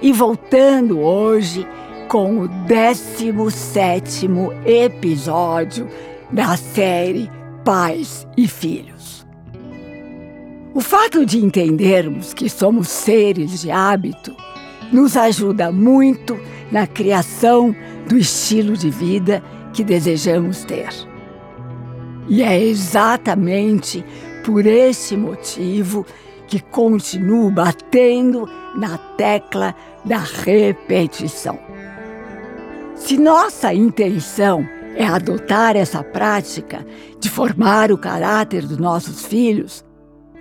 E voltando hoje com o 17 episódio da série Pais e Filhos. O fato de entendermos que somos seres de hábito nos ajuda muito na criação do estilo de vida que desejamos ter. E é exatamente por esse motivo que continuo batendo na tecla da repetição. Se nossa intenção é adotar essa prática de formar o caráter dos nossos filhos,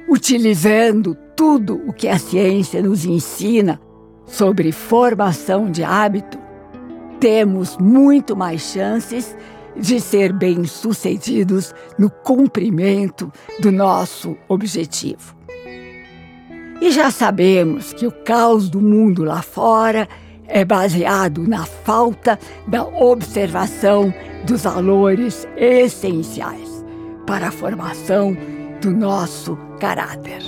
utilizando tudo o que a ciência nos ensina sobre formação de hábito, temos muito mais chances de ser bem-sucedidos no cumprimento do nosso objetivo. E já sabemos que o caos do mundo lá fora é baseado na falta da observação dos valores essenciais para a formação do nosso caráter.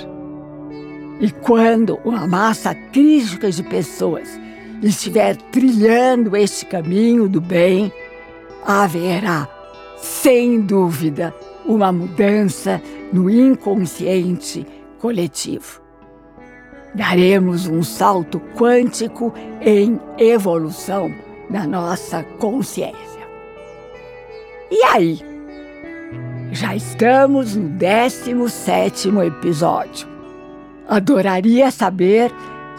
E quando uma massa crítica de pessoas estiver trilhando este caminho do bem, haverá, sem dúvida, uma mudança no inconsciente coletivo daremos um salto quântico em evolução da nossa consciência. E aí? Já estamos no 17 episódio. Adoraria saber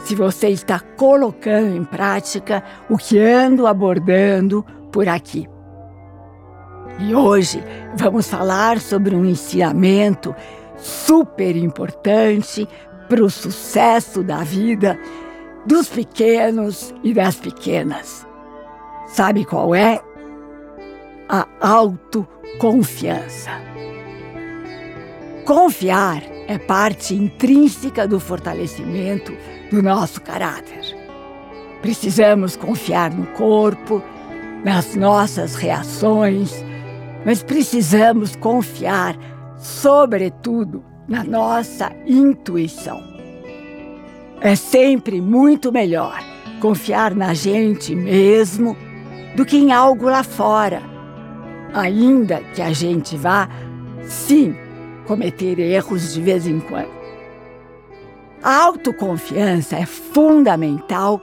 se você está colocando em prática o que ando abordando por aqui. E hoje vamos falar sobre um ensinamento super importante para o sucesso da vida dos pequenos e das pequenas. Sabe qual é? A autoconfiança. Confiar é parte intrínseca do fortalecimento do nosso caráter. Precisamos confiar no corpo, nas nossas reações, mas precisamos confiar, sobretudo, na nossa intuição. É sempre muito melhor confiar na gente mesmo do que em algo lá fora, ainda que a gente vá, sim, cometer erros de vez em quando. A autoconfiança é fundamental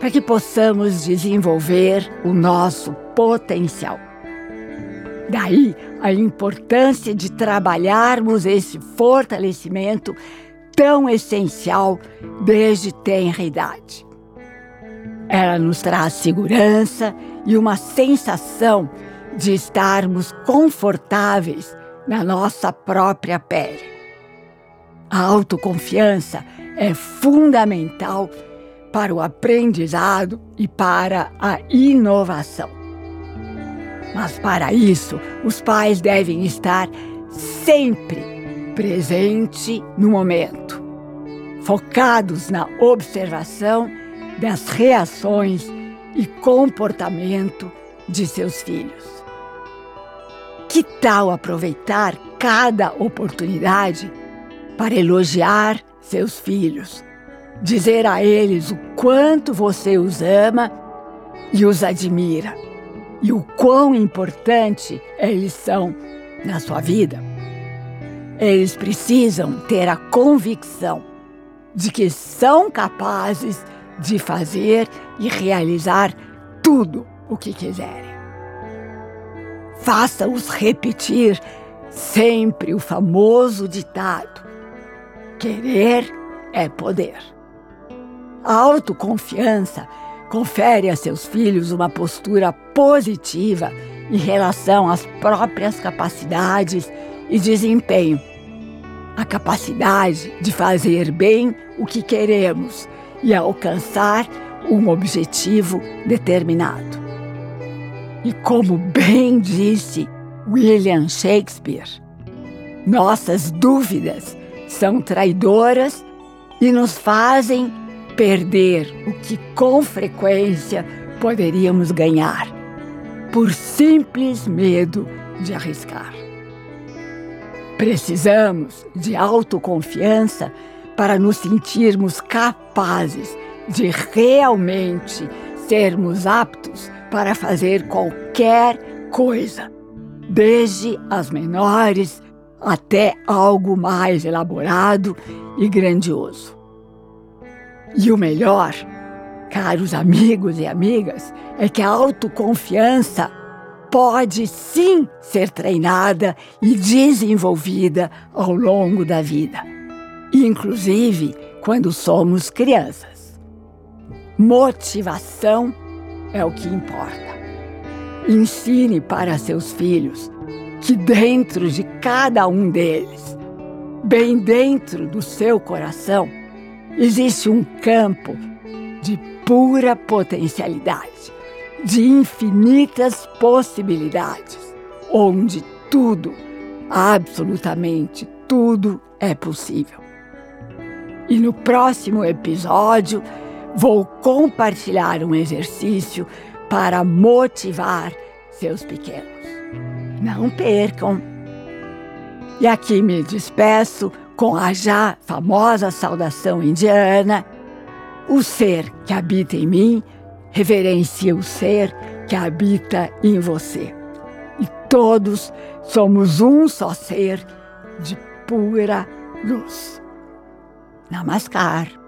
para que possamos desenvolver o nosso potencial. Daí a importância de trabalharmos esse fortalecimento tão essencial desde tenra idade. Ela nos traz segurança e uma sensação de estarmos confortáveis na nossa própria pele. A autoconfiança é fundamental para o aprendizado e para a inovação. Mas para isso, os pais devem estar sempre presente no momento, focados na observação das reações e comportamento de seus filhos. Que tal aproveitar cada oportunidade para elogiar seus filhos, dizer a eles o quanto você os ama e os admira? E o quão importante eles são na sua vida. Eles precisam ter a convicção de que são capazes de fazer e realizar tudo o que quiserem. Faça-os repetir sempre o famoso ditado: querer é poder. A autoconfiança confere a seus filhos uma postura positiva em relação às próprias capacidades e desempenho. A capacidade de fazer bem o que queremos e alcançar um objetivo determinado. E como bem disse William Shakespeare, nossas dúvidas são traidoras e nos fazem perder o que com frequência poderíamos ganhar, por simples medo de arriscar. Precisamos de autoconfiança para nos sentirmos capazes de realmente sermos aptos para fazer qualquer coisa, desde as menores até algo mais elaborado e grandioso. E o melhor, caros amigos e amigas, é que a autoconfiança pode sim ser treinada e desenvolvida ao longo da vida, inclusive quando somos crianças. Motivação é o que importa. Ensine para seus filhos que dentro de cada um deles, bem dentro do seu coração, existe um campo de pura potencialidade, de infinitas possibilidades, onde tudo, absolutamente tudo é possível. E no próximo episódio, vou compartilhar um exercício para motivar seus pequenos. Não percam! E aqui me despeço com a já famosa saudação indiana: o ser que habita em mim reverencia o ser que habita em você. E todos somos um só ser de pura luz. Namaskar.